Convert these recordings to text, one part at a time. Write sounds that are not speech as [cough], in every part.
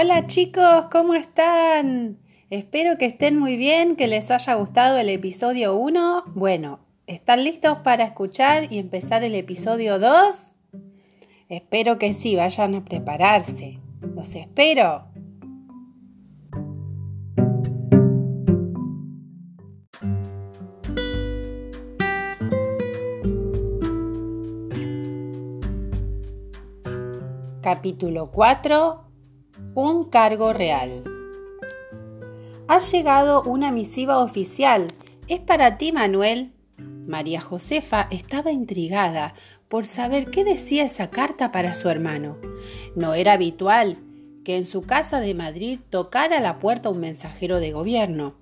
Hola chicos, ¿cómo están? Espero que estén muy bien, que les haya gustado el episodio 1. Bueno, ¿están listos para escuchar y empezar el episodio 2? Espero que sí, vayan a prepararse. Los espero. Capítulo 4 Un cargo real. Ha llegado una misiva oficial. ¿Es para ti, Manuel? María Josefa estaba intrigada por saber qué decía esa carta para su hermano. No era habitual que en su casa de Madrid tocara la puerta un mensajero de gobierno.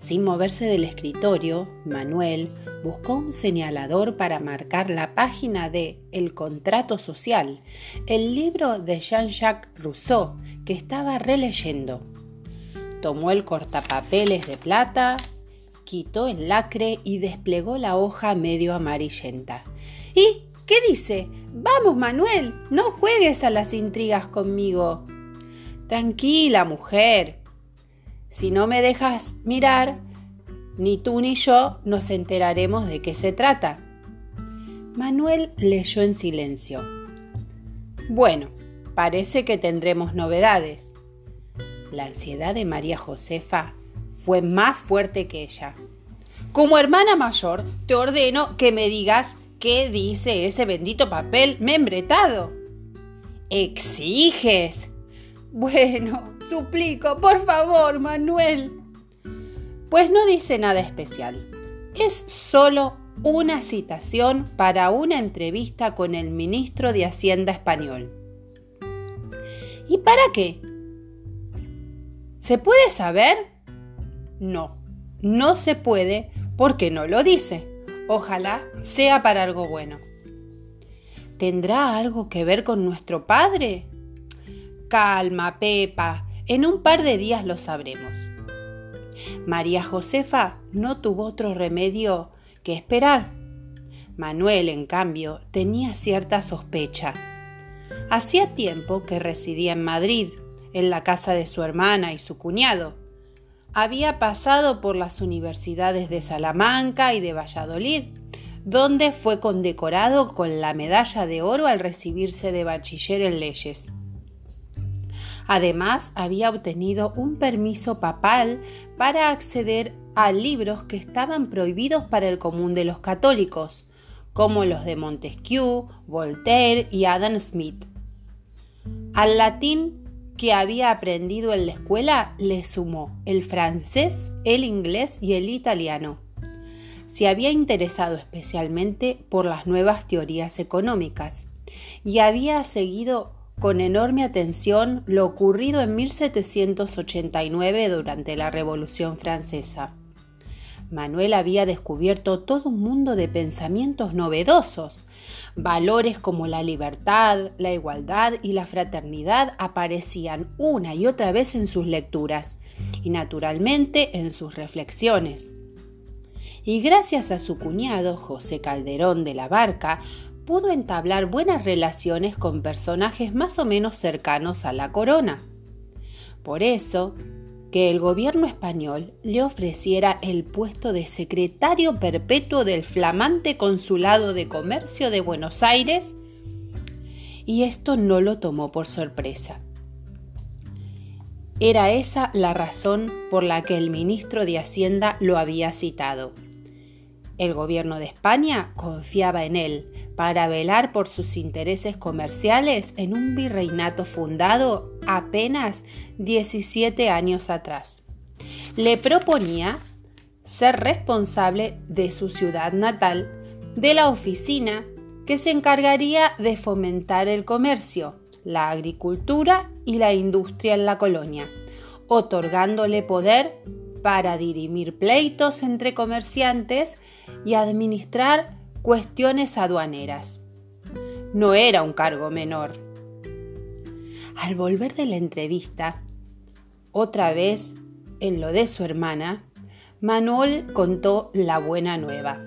Sin moverse del escritorio, Manuel buscó un señalador para marcar la página de El contrato social, el libro de Jean-Jacques Rousseau que estaba releyendo. Tomó el cortapapeles de plata, quitó el lacre y desplegó la hoja medio amarillenta. ¿Y qué dice? Vamos, Manuel, no juegues a las intrigas conmigo. Tranquila, mujer, si no me dejas mirar, ni tú ni yo nos enteraremos de qué se trata. Manuel leyó en silencio. Bueno, parece que tendremos novedades. La ansiedad de María Josefa fue más fuerte que ella. Como hermana mayor, te ordeno que me digas qué dice ese bendito papel membretado. ¿Exiges? Bueno, suplico, por favor, Manuel. Pues no dice nada especial. Es solo una citación para una entrevista con el ministro de Hacienda español. ¿Y para qué? ¿Se puede saber? No, no se puede porque no lo dice. Ojalá sea para algo bueno. ¿Tendrá algo que ver con nuestro padre? Calma, Pepa. En un par de días lo sabremos. María Josefa no tuvo otro remedio que esperar. Manuel, en cambio, tenía cierta sospecha. Hacía tiempo que residía en Madrid, en la casa de su hermana y su cuñado. Había pasado por las universidades de Salamanca y de Valladolid, donde fue condecorado con la medalla de oro al recibirse de bachiller en leyes. Además, había obtenido un permiso papal para acceder a libros que estaban prohibidos para el común de los católicos, como los de Montesquieu, Voltaire y Adam Smith. Al latín que había aprendido en la escuela le sumó el francés, el inglés y el italiano. Se había interesado especialmente por las nuevas teorías económicas y había seguido con enorme atención lo ocurrido en 1789 durante la Revolución Francesa. Manuel había descubierto todo un mundo de pensamientos novedosos. Valores como la libertad, la igualdad y la fraternidad aparecían una y otra vez en sus lecturas y naturalmente en sus reflexiones. Y gracias a su cuñado José Calderón de la Barca, pudo entablar buenas relaciones con personajes más o menos cercanos a la corona. Por eso, que el gobierno español le ofreciera el puesto de secretario perpetuo del flamante Consulado de Comercio de Buenos Aires, y esto no lo tomó por sorpresa. Era esa la razón por la que el ministro de Hacienda lo había citado. El gobierno de España confiaba en él, para velar por sus intereses comerciales en un virreinato fundado apenas 17 años atrás. Le proponía ser responsable de su ciudad natal, de la oficina que se encargaría de fomentar el comercio, la agricultura y la industria en la colonia, otorgándole poder para dirimir pleitos entre comerciantes y administrar cuestiones aduaneras. No era un cargo menor. Al volver de la entrevista, otra vez en lo de su hermana, Manuel contó la buena nueva.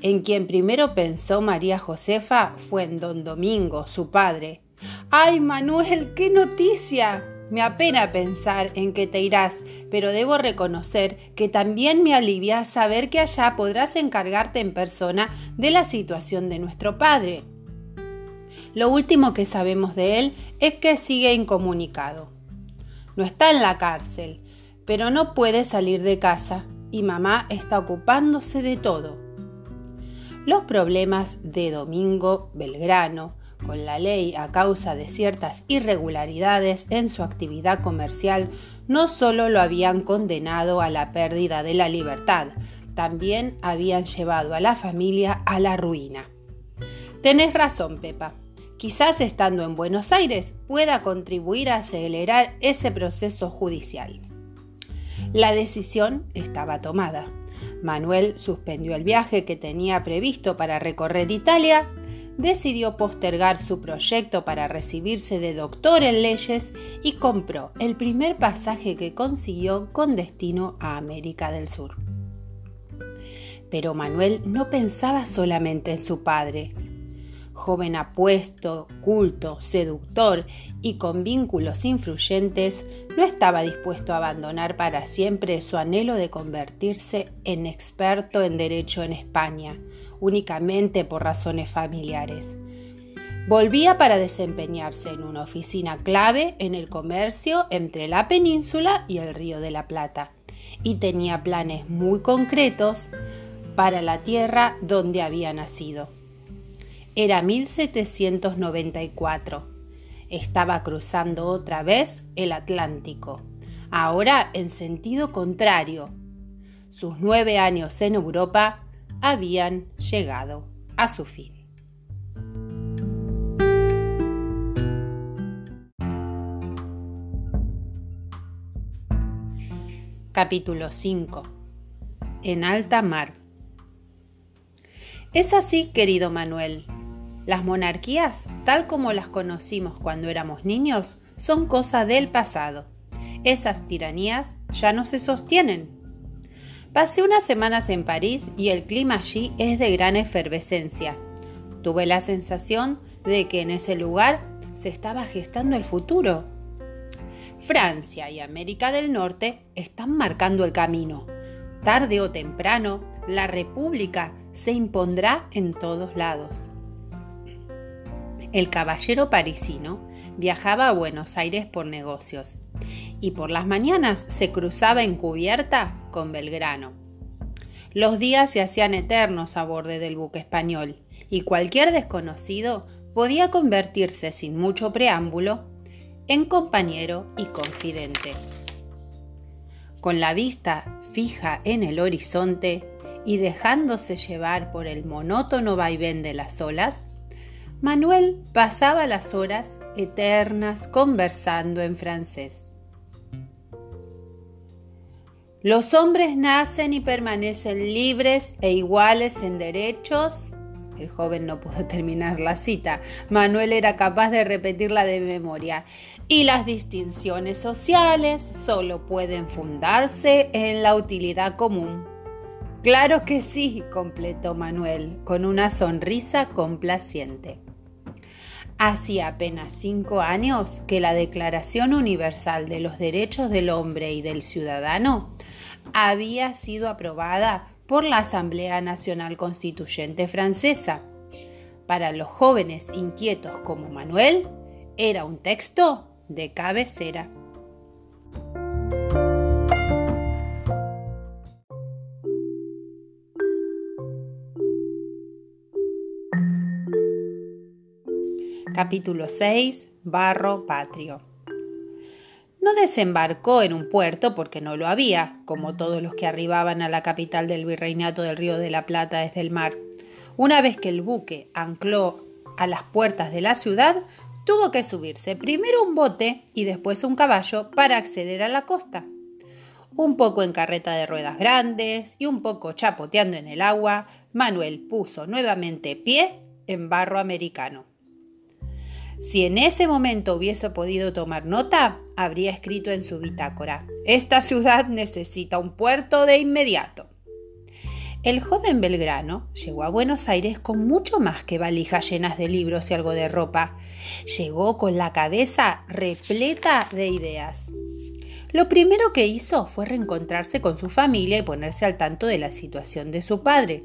En quien primero pensó María Josefa fue en don Domingo, su padre, ¡Ay, Manuel, qué noticia! Me apena pensar en que te irás, pero debo reconocer que también me alivia saber que allá podrás encargarte en persona de la situación de nuestro padre. Lo último que sabemos de él es que sigue incomunicado. No está en la cárcel, pero no puede salir de casa y mamá está ocupándose de todo. Los problemas de Domingo Belgrano, con la ley a causa de ciertas irregularidades en su actividad comercial no solo lo habían condenado a la pérdida de la libertad, también habían llevado a la familia a la ruina. Tenés razón, Pepa. Quizás estando en Buenos Aires pueda contribuir a acelerar ese proceso judicial. La decisión estaba tomada. Manuel suspendió el viaje que tenía previsto para recorrer Italia decidió postergar su proyecto para recibirse de doctor en leyes y compró el primer pasaje que consiguió con destino a América del Sur. Pero Manuel no pensaba solamente en su padre. Joven apuesto, culto, seductor y con vínculos influyentes, no estaba dispuesto a abandonar para siempre su anhelo de convertirse en experto en derecho en España, únicamente por razones familiares. Volvía para desempeñarse en una oficina clave en el comercio entre la península y el río de la Plata, y tenía planes muy concretos para la tierra donde había nacido. Era 1794. Estaba cruzando otra vez el Atlántico, ahora en sentido contrario. Sus nueve años en Europa habían llegado a su fin. Capítulo 5 En alta mar Es así, querido Manuel. Las monarquías, tal como las conocimos cuando éramos niños, son cosa del pasado. Esas tiranías ya no se sostienen Pasé unas semanas en París y el clima allí es de gran efervescencia. Tuve la sensación de que en ese lugar se estaba gestando el futuro. Francia y América del Norte están marcando el camino. Tarde o temprano, la República se impondrá en todos lados. El caballero parisino viajaba a Buenos Aires por negocios y por las mañanas se cruzaba en cubierta con Belgrano. Los días se hacían eternos a borde del buque español y cualquier desconocido podía convertirse sin mucho preámbulo en compañero y confidente. Con la vista fija en el horizonte y dejándose llevar por el monótono vaivén de las olas, Manuel pasaba las horas eternas conversando en francés. Los hombres nacen y permanecen libres e iguales en derechos. El joven no pudo [laughs] terminar la cita. Manuel era capaz de repetirla de memoria. Y las distinciones sociales solo pueden fundarse en la utilidad común. Claro que sí, completó Manuel, con una sonrisa complaciente. Hacía apenas cinco años que la Declaración Universal de los Derechos del Hombre y del Ciudadano había sido aprobada por la Asamblea Nacional Constituyente Francesa. Para los jóvenes inquietos como Manuel, era un texto de cabecera. Capítulo 6. Barro Patrio. No desembarcó en un puerto porque no lo había, como todos los que arribaban a la capital del virreinato del Río de la Plata desde el mar. Una vez que el buque ancló a las puertas de la ciudad, tuvo que subirse primero un bote y después un caballo para acceder a la costa. Un poco en carreta de ruedas grandes y un poco chapoteando en el agua, Manuel puso nuevamente pie en barro americano. Si en ese momento hubiese podido tomar nota, habría escrito en su bitácora, esta ciudad necesita un puerto de inmediato. El joven Belgrano llegó a Buenos Aires con mucho más que valijas llenas de libros y algo de ropa. Llegó con la cabeza repleta de ideas. Lo primero que hizo fue reencontrarse con su familia y ponerse al tanto de la situación de su padre.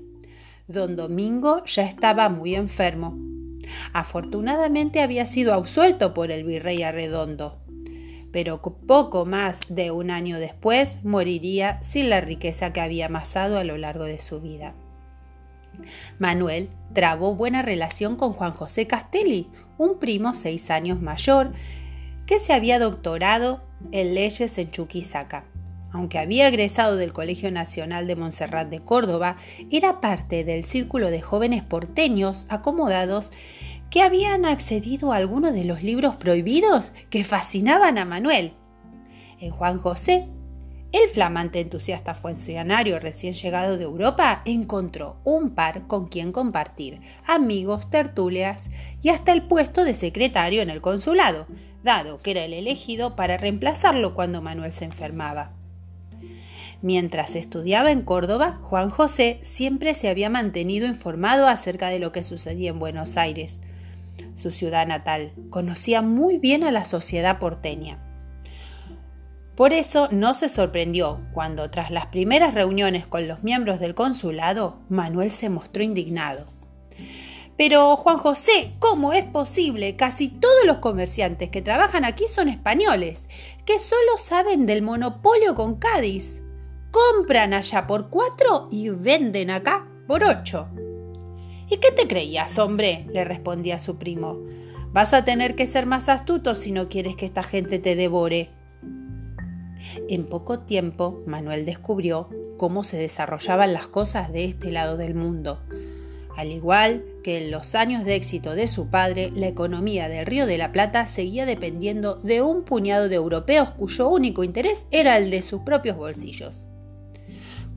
Don Domingo ya estaba muy enfermo. Afortunadamente había sido absuelto por el virrey Arredondo pero poco más de un año después moriría sin la riqueza que había amasado a lo largo de su vida. Manuel trabó buena relación con Juan José Castelli, un primo seis años mayor, que se había doctorado en leyes en Chuquisaca. Aunque había egresado del Colegio Nacional de Montserrat de Córdoba, era parte del círculo de jóvenes porteños acomodados que habían accedido a algunos de los libros prohibidos que fascinaban a Manuel. En Juan José, el flamante entusiasta funcionario recién llegado de Europa encontró un par con quien compartir, amigos, tertulias y hasta el puesto de secretario en el consulado, dado que era el elegido para reemplazarlo cuando Manuel se enfermaba. Mientras estudiaba en Córdoba, Juan José siempre se había mantenido informado acerca de lo que sucedía en Buenos Aires, su ciudad natal. Conocía muy bien a la sociedad porteña. Por eso no se sorprendió cuando, tras las primeras reuniones con los miembros del consulado, Manuel se mostró indignado. Pero, Juan José, ¿cómo es posible? Casi todos los comerciantes que trabajan aquí son españoles, que solo saben del monopolio con Cádiz. Compran allá por cuatro y venden acá por ocho. ¿Y qué te creías, hombre? le respondía su primo. Vas a tener que ser más astuto si no quieres que esta gente te devore. En poco tiempo, Manuel descubrió cómo se desarrollaban las cosas de este lado del mundo. Al igual que en los años de éxito de su padre, la economía del Río de la Plata seguía dependiendo de un puñado de europeos cuyo único interés era el de sus propios bolsillos.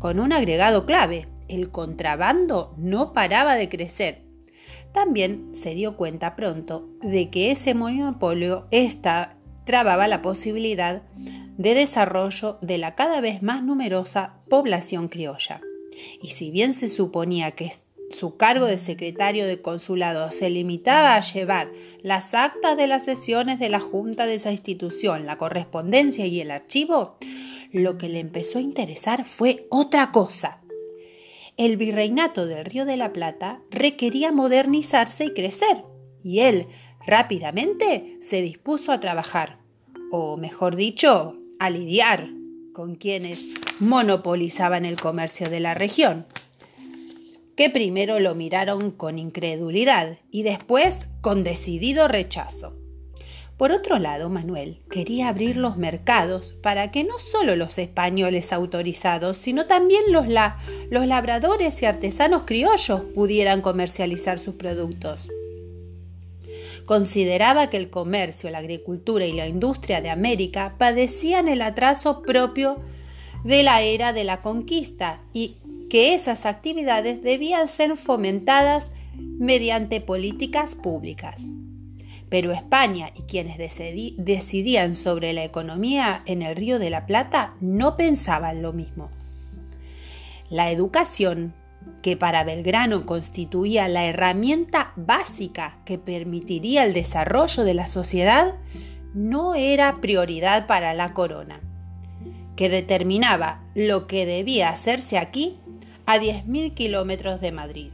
Con un agregado clave, el contrabando no paraba de crecer. También se dio cuenta pronto de que ese monopolio esta, trababa la posibilidad de desarrollo de la cada vez más numerosa población criolla. Y si bien se suponía que su cargo de secretario de consulado se limitaba a llevar las actas de las sesiones de la junta de esa institución, la correspondencia y el archivo, lo que le empezó a interesar fue otra cosa. El virreinato del Río de la Plata requería modernizarse y crecer, y él rápidamente se dispuso a trabajar, o mejor dicho, a lidiar con quienes monopolizaban el comercio de la región, que primero lo miraron con incredulidad y después con decidido rechazo. Por otro lado, Manuel quería abrir los mercados para que no solo los españoles autorizados, sino también los, los labradores y artesanos criollos pudieran comercializar sus productos. Consideraba que el comercio, la agricultura y la industria de América padecían el atraso propio de la era de la conquista y que esas actividades debían ser fomentadas mediante políticas públicas. Pero España y quienes decidían sobre la economía en el Río de la Plata no pensaban lo mismo. La educación, que para Belgrano constituía la herramienta básica que permitiría el desarrollo de la sociedad, no era prioridad para la corona, que determinaba lo que debía hacerse aquí a 10.000 kilómetros de Madrid.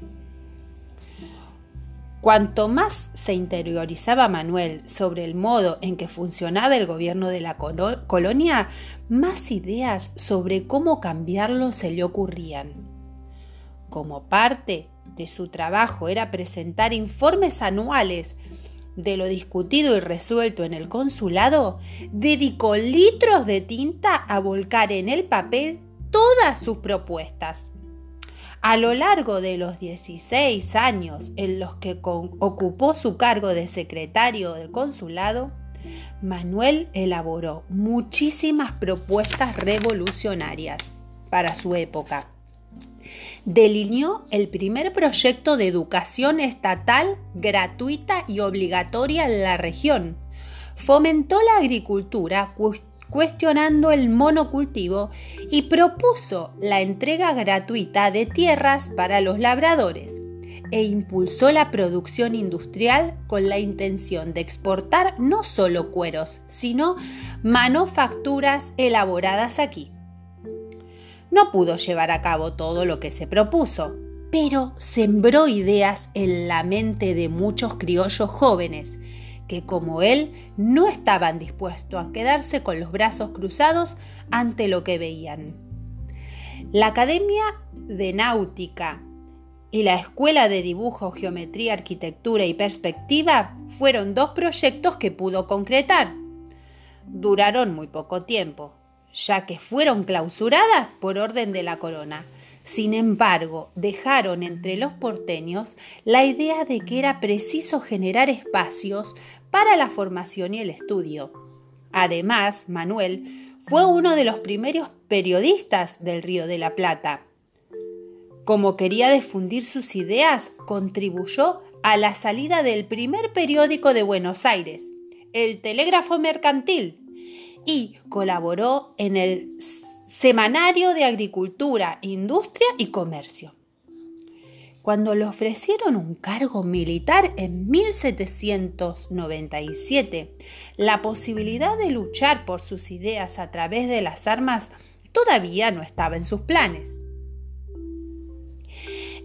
Cuanto más se interiorizaba Manuel sobre el modo en que funcionaba el gobierno de la colonia, más ideas sobre cómo cambiarlo se le ocurrían. Como parte de su trabajo era presentar informes anuales de lo discutido y resuelto en el consulado, dedicó litros de tinta a volcar en el papel todas sus propuestas. A lo largo de los 16 años en los que ocupó su cargo de secretario del consulado, Manuel elaboró muchísimas propuestas revolucionarias para su época. Delineó el primer proyecto de educación estatal gratuita y obligatoria en la región. Fomentó la agricultura cuestionando el monocultivo y propuso la entrega gratuita de tierras para los labradores e impulsó la producción industrial con la intención de exportar no solo cueros, sino manufacturas elaboradas aquí. No pudo llevar a cabo todo lo que se propuso, pero sembró ideas en la mente de muchos criollos jóvenes que como él no estaban dispuestos a quedarse con los brazos cruzados ante lo que veían. La Academia de Náutica y la Escuela de Dibujo, Geometría, Arquitectura y Perspectiva fueron dos proyectos que pudo concretar. Duraron muy poco tiempo, ya que fueron clausuradas por orden de la corona. Sin embargo, dejaron entre los porteños la idea de que era preciso generar espacios para la formación y el estudio. Además, Manuel fue uno de los primeros periodistas del Río de la Plata. Como quería difundir sus ideas, contribuyó a la salida del primer periódico de Buenos Aires, el Telégrafo Mercantil, y colaboró en el Semanario de Agricultura, Industria y Comercio. Cuando le ofrecieron un cargo militar en 1797, la posibilidad de luchar por sus ideas a través de las armas todavía no estaba en sus planes.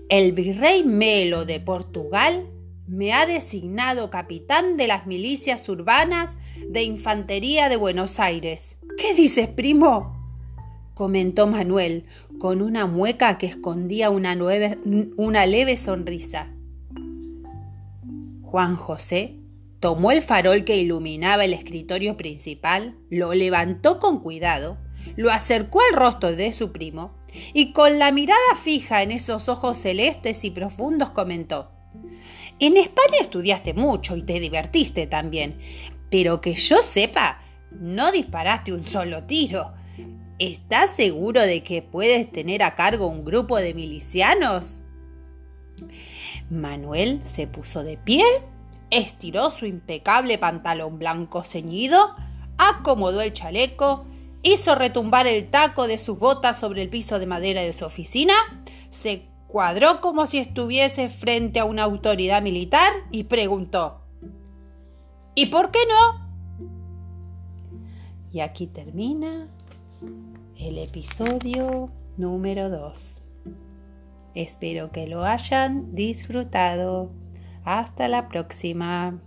El virrey Melo de Portugal me ha designado capitán de las milicias urbanas de infantería de Buenos Aires. ¿Qué dices, primo? Comentó Manuel, con una mueca que escondía una, una leve sonrisa. Juan José tomó el farol que iluminaba el escritorio principal, lo levantó con cuidado, lo acercó al rostro de su primo y con la mirada fija en esos ojos celestes y profundos comentó En España estudiaste mucho y te divertiste también, pero que yo sepa, no disparaste un solo tiro. ¿Estás seguro de que puedes tener a cargo un grupo de milicianos? Manuel se puso de pie, estiró su impecable pantalón blanco ceñido, acomodó el chaleco, hizo retumbar el taco de sus botas sobre el piso de madera de su oficina, se cuadró como si estuviese frente a una autoridad militar y preguntó ¿Y por qué no? Y aquí termina el episodio número 2. Espero que lo hayan disfrutado. Hasta la próxima.